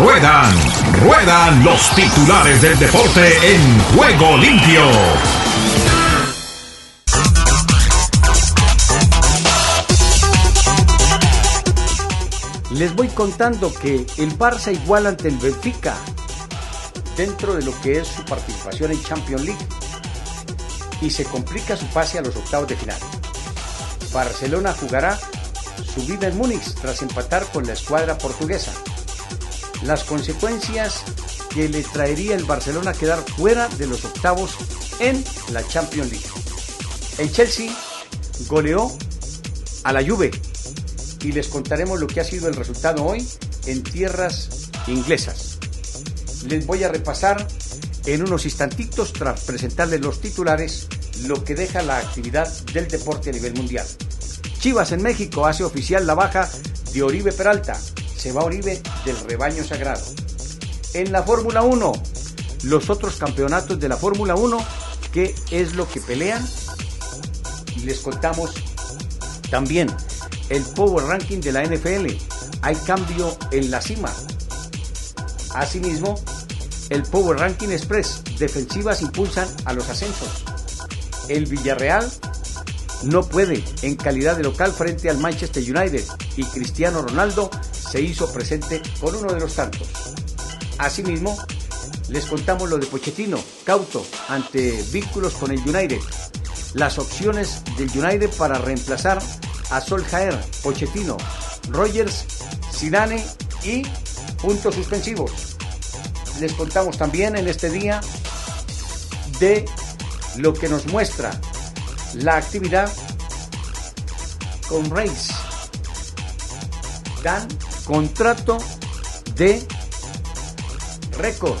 Ruedan, ruedan los titulares del deporte en juego limpio. Les voy contando que el Barça igual ante el Benfica dentro de lo que es su participación en Champions League y se complica su pase a los octavos de final. Barcelona jugará su vida en Múnich tras empatar con la escuadra portuguesa. Las consecuencias que le traería el Barcelona quedar fuera de los octavos en la Champions League. El Chelsea goleó a la Juve y les contaremos lo que ha sido el resultado hoy en tierras inglesas. Les voy a repasar en unos instantitos tras presentarles los titulares lo que deja la actividad del deporte a nivel mundial. Chivas en México hace oficial la baja de Oribe Peralta. Se va Oribe del rebaño sagrado. En la Fórmula 1, los otros campeonatos de la Fórmula 1, ¿qué es lo que pelean? Les contamos también el Power Ranking de la NFL. Hay cambio en la cima. Asimismo, el Power Ranking Express. Defensivas impulsan a los ascensos. El Villarreal no puede en calidad de local frente al Manchester United y Cristiano Ronaldo se hizo presente con uno de los tantos. Asimismo, les contamos lo de Pochettino, cauto ante vínculos con el United. Las opciones del United para reemplazar a Soljaer, Pochettino, Rogers, Zidane y puntos suspensivos. Les contamos también en este día de lo que nos muestra la actividad con Reis. Dan contrato de récord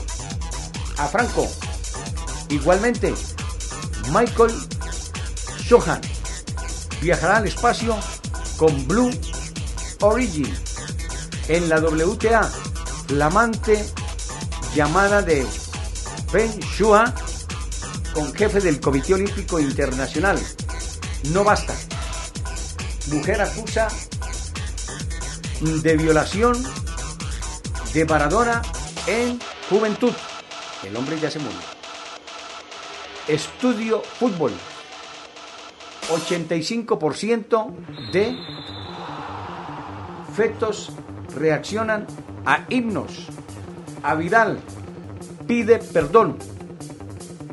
a Franco. Igualmente, Michael Johan viajará al espacio con Blue Origin en la WTA, flamante llamada de Ben Shua con jefe del Comité Olímpico Internacional. No basta. Mujer acusa de violación de Maradona en juventud. El hombre ya se murió. Estudio fútbol. 85% de fetos reaccionan a himnos. A Vidal pide perdón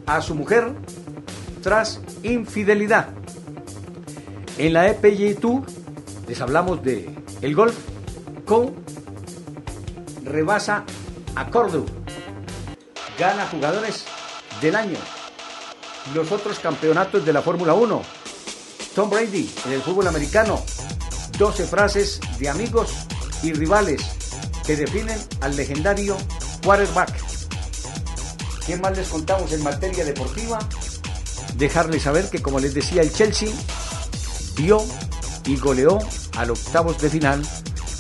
a su mujer tras infidelidad. En la EPG Tour les hablamos de el golf rebasa a Córdoba. Gana jugadores del año. Los otros campeonatos de la Fórmula 1 Tom Brady en el fútbol americano. 12 frases de amigos y rivales que definen al legendario quarterback. ¿Qué más les contamos en materia deportiva? Dejarles saber que, como les decía, el Chelsea dio y goleó al octavos de final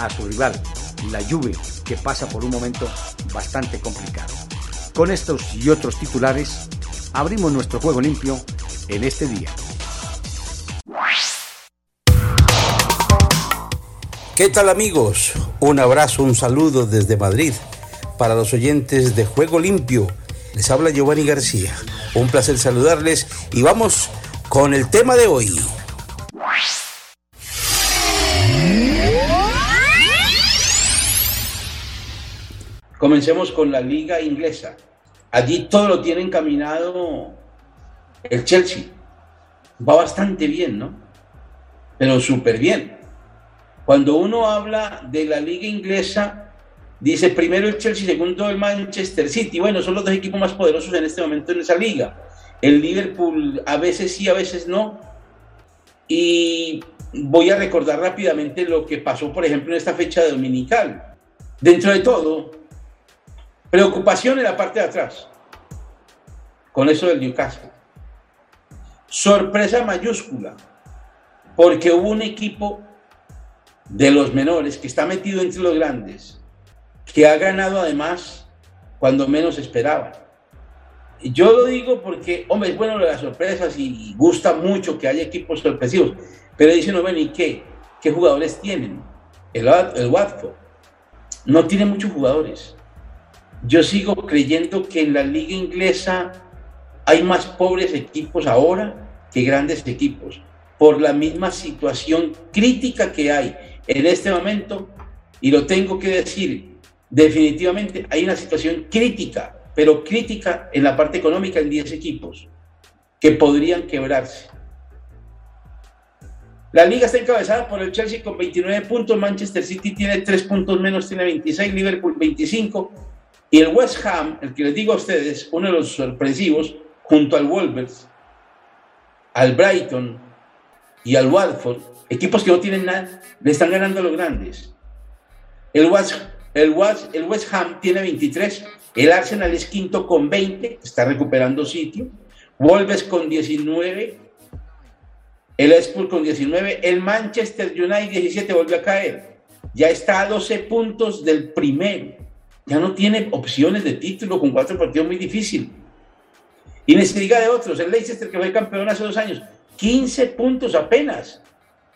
a su rival, la Juve, que pasa por un momento bastante complicado. Con estos y otros titulares, abrimos nuestro juego limpio en este día. ¿Qué tal amigos? Un abrazo, un saludo desde Madrid para los oyentes de Juego Limpio. Les habla Giovanni García. Un placer saludarles y vamos con el tema de hoy. Comencemos con la liga inglesa. Allí todo lo tiene encaminado el Chelsea. Va bastante bien, ¿no? Pero súper bien. Cuando uno habla de la liga inglesa, dice primero el Chelsea, segundo el Manchester City. Bueno, son los dos equipos más poderosos en este momento en esa liga. El Liverpool a veces sí, a veces no. Y voy a recordar rápidamente lo que pasó, por ejemplo, en esta fecha dominical. Dentro de todo, preocupación en la parte de atrás, con eso del Newcastle. Sorpresa mayúscula, porque hubo un equipo de los menores, que está metido entre los grandes, que ha ganado además cuando menos esperaba. Yo lo digo porque, hombre, es bueno las sorpresas y gusta mucho que haya equipos sorpresivos, pero dicen, no, ¿y qué? ¿Qué jugadores tienen? El, el Watford. no tiene muchos jugadores. Yo sigo creyendo que en la liga inglesa hay más pobres equipos ahora que grandes equipos, por la misma situación crítica que hay en este momento, y lo tengo que decir, definitivamente hay una situación crítica, pero crítica en la parte económica en 10 equipos que podrían quebrarse. La liga está encabezada por el Chelsea con 29 puntos, Manchester City tiene 3 puntos menos, tiene 26, Liverpool 25 y el West Ham, el que les digo a ustedes, uno de los sorpresivos, junto al Wolves, al Brighton y al Watford, equipos que no tienen nada, le están ganando a los grandes. El West, el, el West Ham tiene 23, el Arsenal es quinto con 20, está recuperando sitio, Wolves con 19, el Spurs con 19, el Manchester United 17 volvió a caer, ya está a 12 puntos del primero, ya no tiene opciones de título con cuatro partidos muy difícil. Y se diga de otros, el Leicester que fue campeón hace dos años, 15 puntos apenas.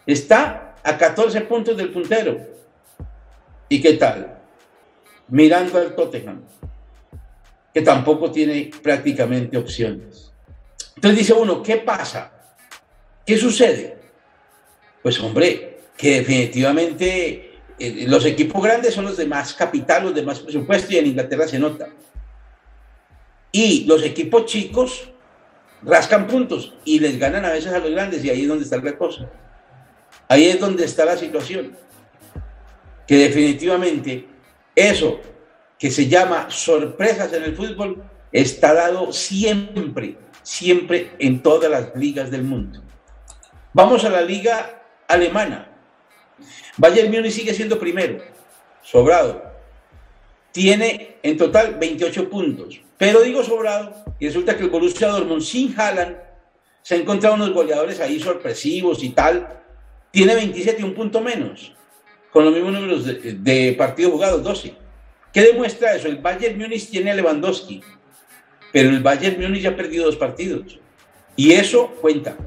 Está a 14 puntos del puntero. ¿Y qué tal? Mirando al Tottenham, que tampoco tiene prácticamente opciones. Entonces dice uno, ¿qué pasa? ¿Qué sucede? Pues hombre, que definitivamente eh, los equipos grandes son los de más capital, los de más presupuesto y en Inglaterra se nota. Y los equipos chicos rascan puntos y les ganan a veces a los grandes y ahí es donde está la cosa. Ahí es donde está la situación. Que definitivamente eso que se llama sorpresas en el fútbol está dado siempre, siempre en todas las ligas del mundo. Vamos a la liga alemana. Bayern Múnich sigue siendo primero, sobrado. Tiene en total 28 puntos. Pero digo sobrado, y resulta que el Borussia Dortmund sin Haaland se ha encontrado unos goleadores ahí sorpresivos y tal. Tiene 27 y un punto menos, con los mismos números de, partidos jugados, 12. ¿Qué demuestra eso? El Bayern Múnich tiene a Lewandowski, pero el Bayern Múnich ya ha perdido dos partidos. Y eso cuenta.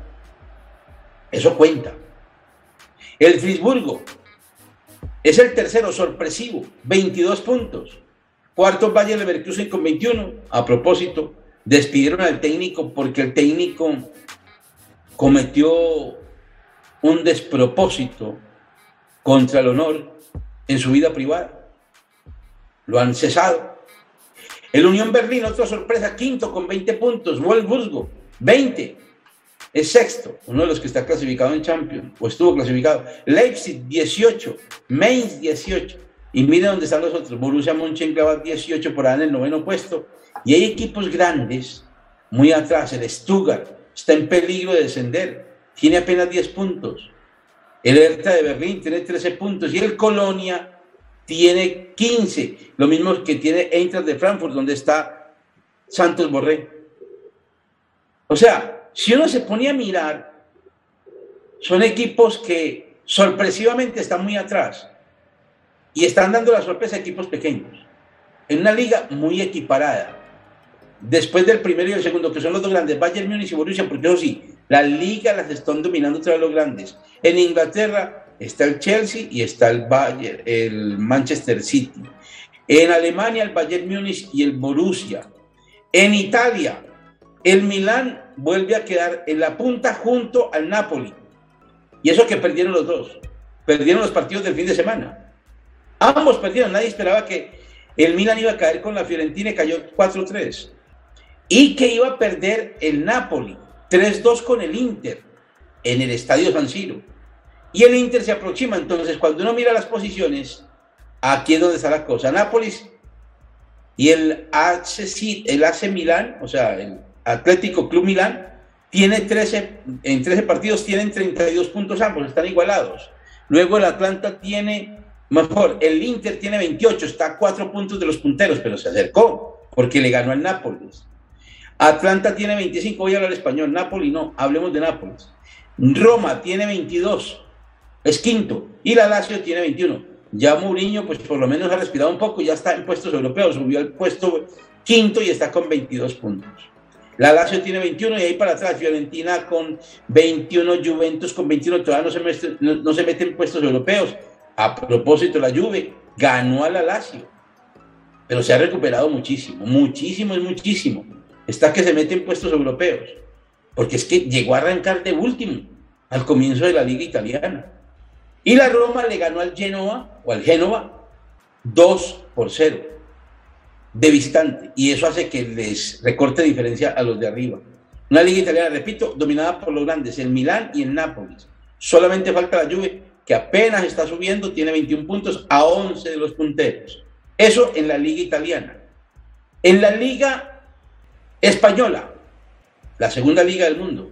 Eso cuenta. El Frisburgo es el tercero sorpresivo, 22 puntos. Cuarto, Bayern Leverkusen con 21. A propósito, despidieron al técnico porque el técnico cometió un despropósito contra el honor en su vida privada. Lo han cesado. El Unión Berlín, otra sorpresa, quinto con 20 puntos. Wolfsburgo, 20. Es sexto, uno de los que está clasificado en Champions, o estuvo clasificado. Leipzig, 18. Mainz, 18. Y mire dónde están los otros. Borussia Mönchengladbach 18 por ahí en el noveno puesto. Y hay equipos grandes muy atrás. El Stuttgart está en peligro de descender. Tiene apenas 10 puntos. El Hertha de Berlín tiene 13 puntos. Y el Colonia tiene 15. Lo mismo que tiene Eintracht de Frankfurt, donde está Santos Borré. O sea, si uno se ponía a mirar, son equipos que sorpresivamente están muy atrás y están dando la sorpresa a equipos pequeños. En una liga muy equiparada. Después del primero y el segundo, que son los dos grandes, Bayern Múnich y Borussia, porque eso sí, la liga las están dominando todos los grandes. En Inglaterra está el Chelsea y está el Manchester City. En Alemania el Bayern Múnich y el Borussia. En Italia el Milán vuelve a quedar en la punta junto al Napoli. Y eso que perdieron los dos. Perdieron los partidos del fin de semana. Ambos perdieron, nadie esperaba que el Milan iba a caer con la Fiorentina y cayó 4-3. Y que iba a perder el Napoli 3-2 con el Inter en el Estadio San Siro. Y el Inter se aproxima, entonces cuando uno mira las posiciones, aquí es donde está la cosa. Nápoles y el AC, el AC Milán, o sea, el Atlético Club Milán, tiene 13, en 13 partidos tienen 32 puntos ambos, están igualados. Luego el Atlanta tiene Mejor, el Inter tiene 28, está a 4 puntos de los punteros, pero se acercó porque le ganó al Nápoles. Atlanta tiene 25, voy a hablar español, Nápoles no, hablemos de Nápoles. Roma tiene 22, es quinto, y la Lazio tiene 21. Ya Mourinho, pues por lo menos ha respirado un poco, ya está en puestos europeos, subió al puesto quinto y está con 22 puntos. La Lazio tiene 21 y ahí para atrás, Fiorentina con 21, Juventus con 21, todavía no se, no se mete en puestos europeos A propósito, la Juve ganó a la Lazio, pero se ha recuperado muchísimo, muchísimo es muchísimo. Está que se mete en puestos europeos, porque es que llegó a arrancar de último al comienzo de la liga italiana. Y la Roma le ganó al Genoa o al Génova 2 por 0 de visitante. Y eso hace que les recorte diferencia a los de arriba. Una liga italiana, repito, dominada por los grandes, el Milán y el Nápoles. Solamente falta la Juve, que apenas está subiendo, tiene 21 puntos a 11 de los punteros. Eso en la liga italiana. En la liga española, la segunda liga del mundo,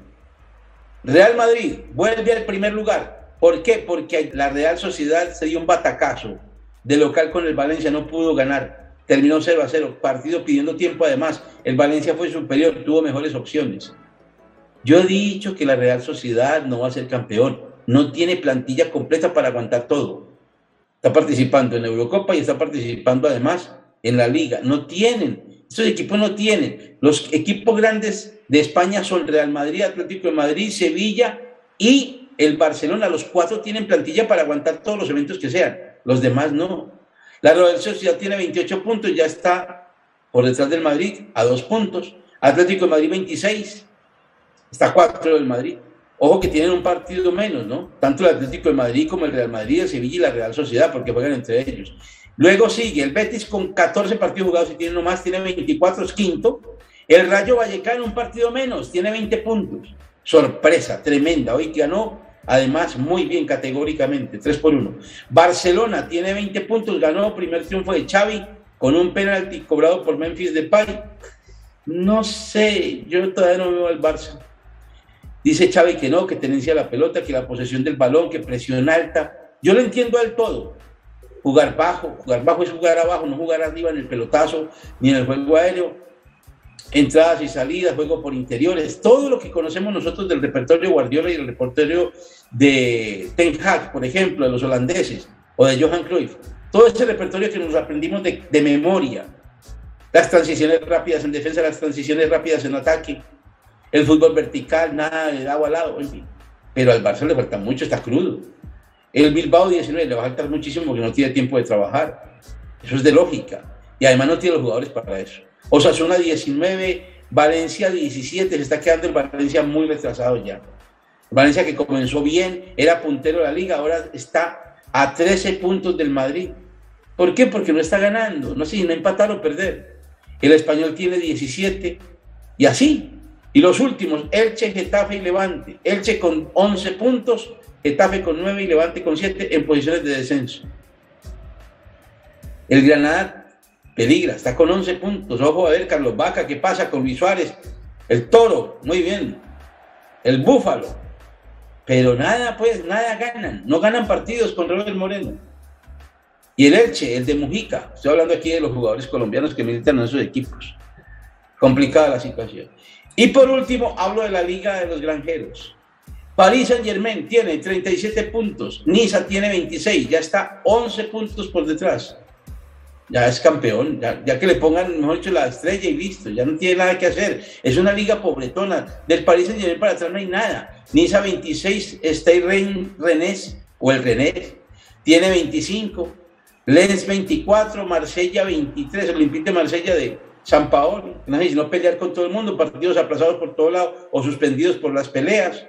Real Madrid vuelve al primer lugar. ¿Por qué? Porque la Real Sociedad se dio un batacazo de local con el Valencia, no pudo ganar terminó 0 a 0, partido pidiendo tiempo además, el Valencia fue superior, tuvo mejores opciones. Yo he dicho que la Real Sociedad no va a ser campeón, no tiene plantilla completa para aguantar todo. Está participando en Eurocopa y está participando además en la Liga. No tienen, estos equipos no tienen. Los equipos grandes de España son Real Madrid, Atlético de Madrid, Sevilla y el Barcelona. Los cuatro tienen plantilla para aguantar todos los eventos que sean. Los demás no. La Real Sociedad tiene 28 puntos, ya está por detrás del Madrid a dos puntos. Atlético de Madrid 26, está cuatro del Madrid. Ojo que tienen un partido menos, ¿no? Tanto el Atlético de Madrid como el Real Madrid, el Sevilla y la Real Sociedad, porque juegan entre ellos. Luego sigue el Betis con 14 partidos jugados y tiene nomás, tiene 24, es quinto. El Rayo Vallecano un partido menos, tiene 20 puntos. Sorpresa, tremenda. Hoy ganó Además, muy bien categóricamente, 3 por 1. Barcelona tiene 20 puntos, ganó primer triunfo de Xavi con un penalti cobrado por Memphis Depay. No sé, yo todavía no veo al Barça. Dice Xavi que no, que tenencia la pelota, que la posesión del balón, que presión alta. Yo lo entiendo del todo. Jugar bajo, jugar bajo es jugar abajo, no jugar arriba en el pelotazo ni en el juego aéreo entradas y salidas, juego por interiores, todo lo que conocemos nosotros del repertorio Guardiola y el repertorio de Ten Hag, por ejemplo, de los holandeses, o de Johan Cruyff. Todo ese repertorio que nos aprendimos de, de memoria. Las transiciones rápidas en defensa, las transiciones rápidas en ataque, el fútbol vertical, nada de lado a lado, en fin. Pero al Barça le falta mucho, está crudo. El Bilbao 19 le va a faltar muchísimo porque no tiene tiempo de trabajar. Eso es de lógica. Y además no tiene los jugadores para eso. Osasuna 19, Valencia 17, se está quedando en Valencia muy retrasado ya. Valencia que comenzó bien, era puntero de la liga, ahora está a 13 puntos del Madrid. ¿Por qué? Porque no está ganando, no sé si no empatar o perder. El español tiene 17 y así. Y los últimos, Elche, Getafe y Levante. Elche con 11 puntos, Getafe con 9 y Levante con 7 en posiciones de descenso. El Granada peligra, está con 11 puntos. Ojo a ver, Carlos Vaca, ¿qué pasa con Luis Suárez? El toro, muy bien. El búfalo. Pero nada, pues, nada ganan. No ganan partidos con Robert Moreno. Y el Elche, el de Mujica. Estoy hablando aquí de los jugadores colombianos que militan en esos equipos. Complicada la situación. Y por último, hablo de la Liga de los Granjeros. París Saint Germain tiene 37 puntos, Niza tiene 26, ya está 11 puntos por detrás ya es campeón, ya, que le pongan, mejor dicho, la estrella y listo, ya no tiene nada que hacer. Es una liga pobretona. Del París Saint para atrás no hay nada. Niza 26, Stay Rennes o el René tiene 25, Lens 24, Marsella 23, Olympique de Marsella de San Paolo. No sé si no pelear con todo el mundo, partidos aplazados por todo lado o suspendidos por las peleas.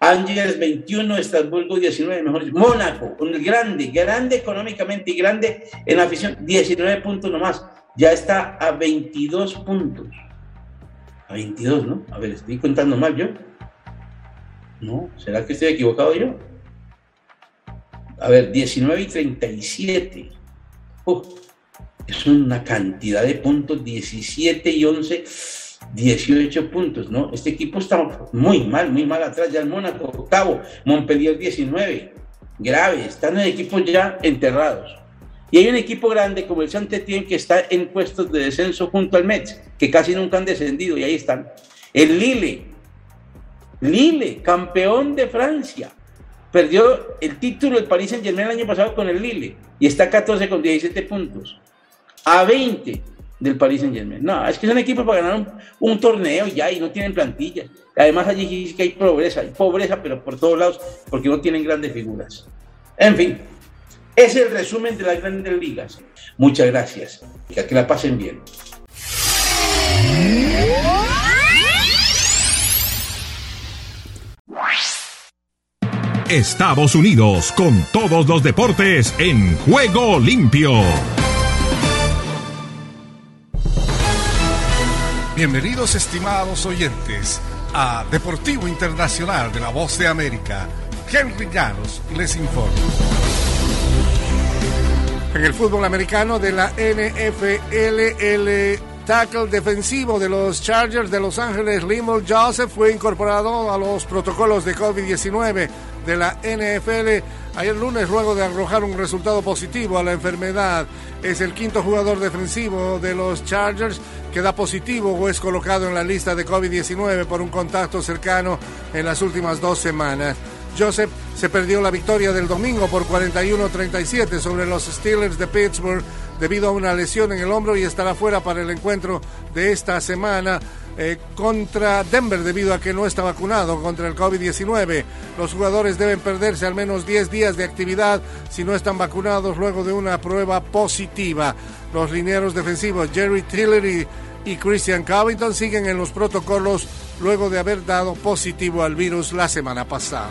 Ángeles 21, Estrasburgo 19, mejor Mónaco, un grande, grande económicamente y grande en afición, 19 puntos nomás. Ya está a 22 puntos. A 22, ¿no? A ver, estoy contando mal yo. No, ¿será que estoy equivocado yo? A ver, 19 y 37. es una cantidad de puntos, 17 y 11 18 puntos, ¿no? Este equipo está muy mal, muy mal atrás. Ya el Mónaco, octavo, Montpellier 19, grave, están en equipos ya enterrados. Y hay un equipo grande como el saint que está en puestos de descenso junto al Metz, que casi nunca han descendido y ahí están. El Lille, Lille, campeón de Francia, perdió el título del Paris Saint Germain el año pasado con el Lille y está a 14 con 17 puntos. A 20 del Paris Saint Germain. No, es que son equipos para ganar un, torneo ya y no tienen plantilla. Además allí sí que hay pobreza, hay pobreza, pero por todos lados, porque no tienen grandes figuras. En fin, Es el resumen de las grandes ligas. Muchas gracias. Que, que la pasen bien. Estados Unidos con todos los deportes en juego limpio. Bienvenidos estimados oyentes a Deportivo Internacional de la Voz de América. Henry Llanos les informa. En el fútbol americano de la NFL, el tackle defensivo de los Chargers de Los Ángeles, Limol Joseph, fue incorporado a los protocolos de COVID-19 de la NFL ayer lunes luego de arrojar un resultado positivo a la enfermedad. Es el quinto jugador defensivo de los Chargers que da positivo o es colocado en la lista de COVID-19 por un contacto cercano en las últimas dos semanas. Joseph se perdió la victoria del domingo por 41-37 sobre los Steelers de Pittsburgh debido a una lesión en el hombro y estará fuera para el encuentro de esta semana eh, contra Denver debido a que no está vacunado contra el COVID-19. Los jugadores deben perderse al menos 10 días de actividad si no están vacunados luego de una prueba positiva. Los linieros defensivos Jerry Tillery y Christian Covington siguen en los protocolos luego de haber dado positivo al virus la semana pasada.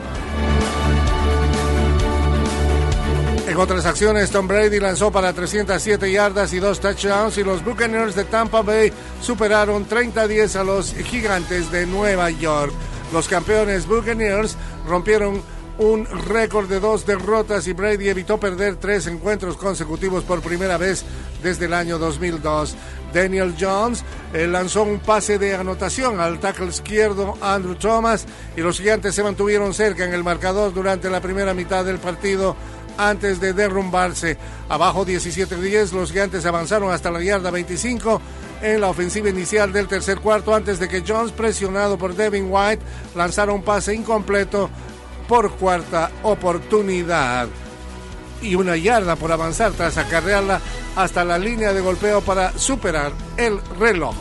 En otras acciones, Tom Brady lanzó para 307 yardas y dos touchdowns y los Buccaneers de Tampa Bay superaron 30-10 a los gigantes de Nueva York. Los campeones Buccaneers rompieron un récord de dos derrotas y Brady evitó perder tres encuentros consecutivos por primera vez desde el año 2002. Daniel Jones eh, lanzó un pase de anotación al tackle izquierdo Andrew Thomas y los gigantes se mantuvieron cerca en el marcador durante la primera mitad del partido antes de derrumbarse. Abajo 17-10, los gigantes avanzaron hasta la yarda 25 en la ofensiva inicial del tercer cuarto antes de que Jones, presionado por Devin White, lanzara un pase incompleto por cuarta oportunidad. Y una yarda por avanzar tras acarrearla hasta la línea de golpeo para superar el reloj.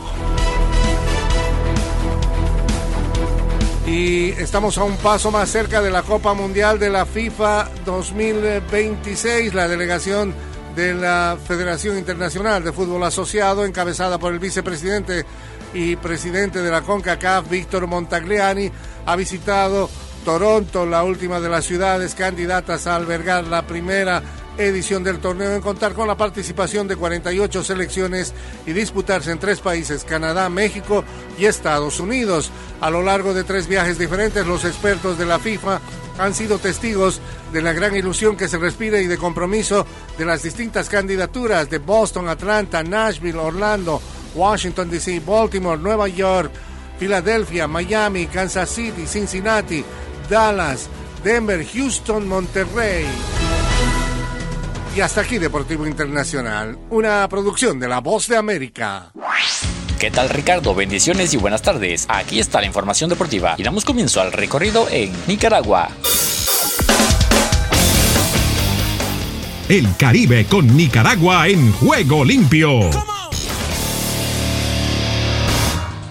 Y estamos a un paso más cerca de la Copa Mundial de la FIFA 2026. La delegación de la Federación Internacional de Fútbol Asociado, encabezada por el vicepresidente y presidente de la CONCACAF, Víctor Montagliani, ha visitado Toronto, la última de las ciudades candidatas a albergar la primera edición del torneo en contar con la participación de 48 selecciones y disputarse en tres países, Canadá, México y Estados Unidos. A lo largo de tres viajes diferentes, los expertos de la FIFA han sido testigos de la gran ilusión que se respira y de compromiso de las distintas candidaturas de Boston, Atlanta, Nashville, Orlando, Washington, D.C., Baltimore, Nueva York, Filadelfia, Miami, Kansas City, Cincinnati, Dallas, Denver, Houston, Monterrey. Y hasta aquí Deportivo Internacional, una producción de La Voz de América. ¿Qué tal Ricardo? Bendiciones y buenas tardes. Aquí está la información deportiva y damos comienzo al recorrido en Nicaragua. El Caribe con Nicaragua en juego limpio.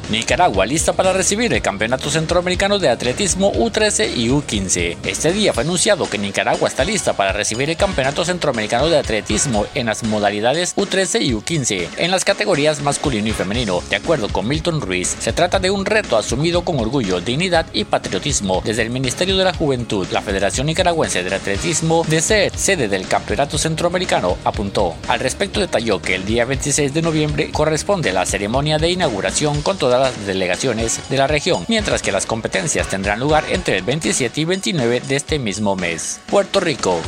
Nicaragua lista para recibir el Campeonato Centroamericano de Atletismo U13 y U15. Este día fue anunciado que Nicaragua está lista para recibir el Campeonato Centroamericano de Atletismo en las modalidades U13 y U15, en las categorías masculino y femenino. De acuerdo con Milton Ruiz, se trata de un reto asumido con orgullo, dignidad y patriotismo desde el Ministerio de la Juventud. La Federación Nicaragüense de Atletismo, de ser sede del Campeonato Centroamericano, apuntó. Al respecto detalló que el día 26 de noviembre corresponde la ceremonia de inauguración con toda las delegaciones de la región, mientras que las competencias tendrán lugar entre el 27 y 29 de este mismo mes. Puerto Rico.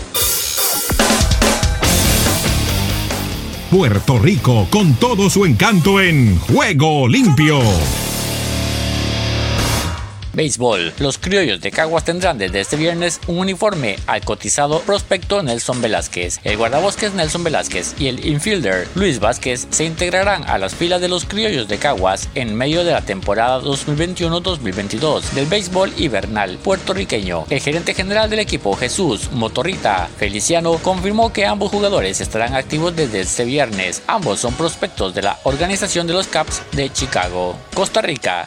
Puerto Rico con todo su encanto en Juego Limpio. Béisbol. Los criollos de Caguas tendrán desde este viernes un uniforme al cotizado prospecto Nelson Velázquez. El guardabosques Nelson Velázquez y el infielder Luis Vázquez se integrarán a las filas de los criollos de Caguas en medio de la temporada 2021-2022 del béisbol hibernal puertorriqueño. El gerente general del equipo Jesús Motorrita Feliciano confirmó que ambos jugadores estarán activos desde este viernes. Ambos son prospectos de la organización de los Caps de Chicago. Costa Rica.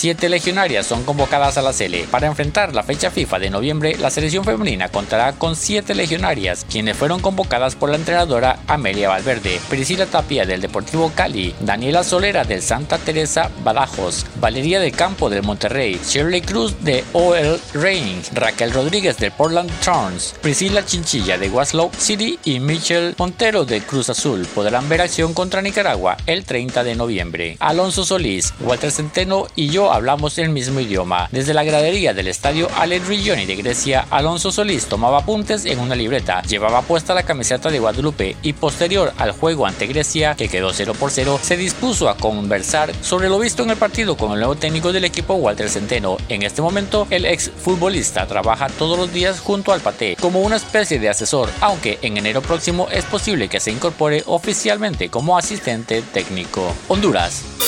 Siete legionarias son convocadas a la Sele. Para enfrentar la fecha FIFA de noviembre, la selección femenina contará con siete legionarias, quienes fueron convocadas por la entrenadora Amelia Valverde, Priscila Tapia del Deportivo Cali, Daniela Solera del Santa Teresa Badajos, Valeria de Campo del Monterrey, Shirley Cruz de OL Reign, Raquel Rodríguez del Portland Thorns, Priscila Chinchilla de Waslow City y Michelle Montero de Cruz Azul podrán ver acción contra Nicaragua el 30 de noviembre. Alonso Solís, Walter Centeno y yo hablamos el mismo idioma. Desde la gradería del estadio Allen Rigioni de Grecia, Alonso Solís tomaba apuntes en una libreta, llevaba puesta la camiseta de Guadalupe y posterior al juego ante Grecia, que quedó 0 por 0, se dispuso a conversar sobre lo visto en el partido con el nuevo técnico del equipo Walter Centeno. En este momento, el ex futbolista trabaja todos los días junto al Pate como una especie de asesor, aunque en enero próximo es posible que se incorpore oficialmente como asistente técnico. Honduras.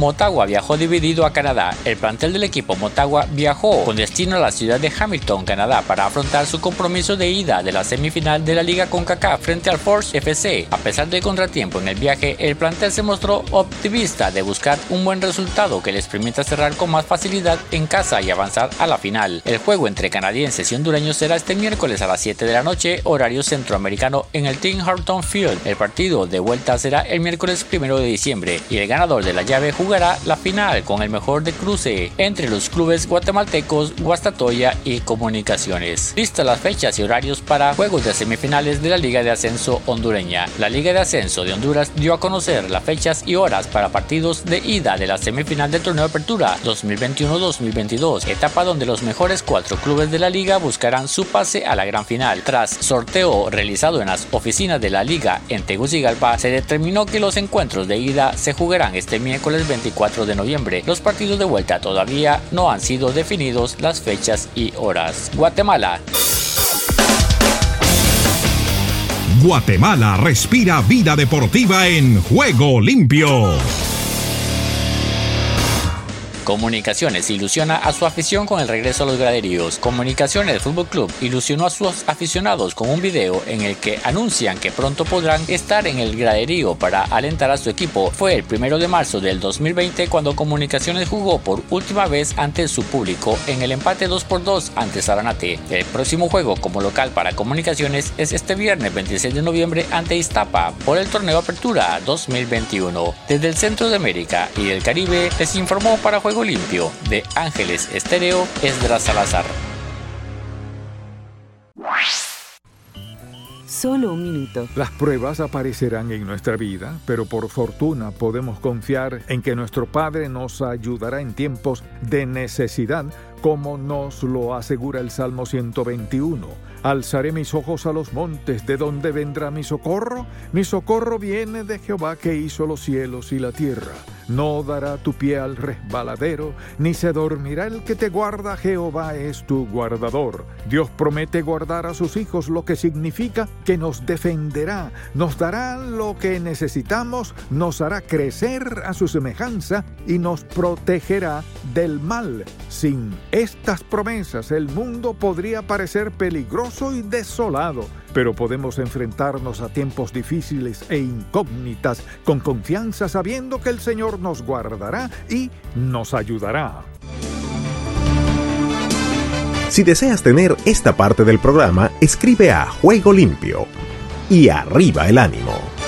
Motagua viajó dividido a Canadá. El plantel del equipo Motagua viajó con destino a la ciudad de Hamilton, Canadá, para afrontar su compromiso de ida de la semifinal de la Liga CONCACAF frente al Force FC. A pesar del contratiempo en el viaje, el plantel se mostró optimista de buscar un buen resultado que les permita cerrar con más facilidad en casa y avanzar a la final. El juego entre canadienses y hondureños será este miércoles a las 7 de la noche, horario centroamericano, en el Tim Horton Field. El partido de vuelta será el miércoles 1 de diciembre y el ganador de la llave jugará jugará la final con el mejor de cruce entre los clubes guatemaltecos, Guastatoya y Comunicaciones. Listas las fechas y horarios para juegos de semifinales de la Liga de Ascenso hondureña. La Liga de Ascenso de Honduras dio a conocer las fechas y horas para partidos de ida de la semifinal del torneo de apertura 2021-2022, etapa donde los mejores cuatro clubes de la liga buscarán su pase a la gran final. Tras sorteo realizado en las oficinas de la liga en Tegucigalpa, se determinó que los encuentros de ida se jugarán este miércoles 20 24 de noviembre. Los partidos de vuelta todavía no han sido definidos las fechas y horas. Guatemala. Guatemala respira vida deportiva en juego limpio. Comunicaciones ilusiona a su afición con el regreso a los graderíos. Comunicaciones Fútbol Club ilusionó a sus aficionados con un video en el que anuncian que pronto podrán estar en el graderío para alentar a su equipo. Fue el primero de marzo del 2020 cuando Comunicaciones jugó por última vez ante su público en el empate 2 por 2 ante Saranate. El próximo juego como local para Comunicaciones es este viernes 26 de noviembre ante Iztapa por el torneo Apertura 2021. Desde el Centro de América y el Caribe les informó para Juego Limpio de Ángeles Estéreo Esdras Salazar. Solo un minuto. Las pruebas aparecerán en nuestra vida, pero por fortuna podemos confiar en que nuestro Padre nos ayudará en tiempos de necesidad, como nos lo asegura el Salmo 121. Alzaré mis ojos a los montes, ¿de dónde vendrá mi socorro? Mi socorro viene de Jehová que hizo los cielos y la tierra. No dará tu pie al resbaladero, ni se dormirá el que te guarda. Jehová es tu guardador. Dios promete guardar a sus hijos, lo que significa que nos defenderá, nos dará lo que necesitamos, nos hará crecer a su semejanza y nos protegerá del mal. Sin estas promesas, el mundo podría parecer peligroso y desolado pero podemos enfrentarnos a tiempos difíciles e incógnitas con confianza sabiendo que el Señor nos guardará y nos ayudará. Si deseas tener esta parte del programa, escribe a Juego Limpio y arriba el ánimo.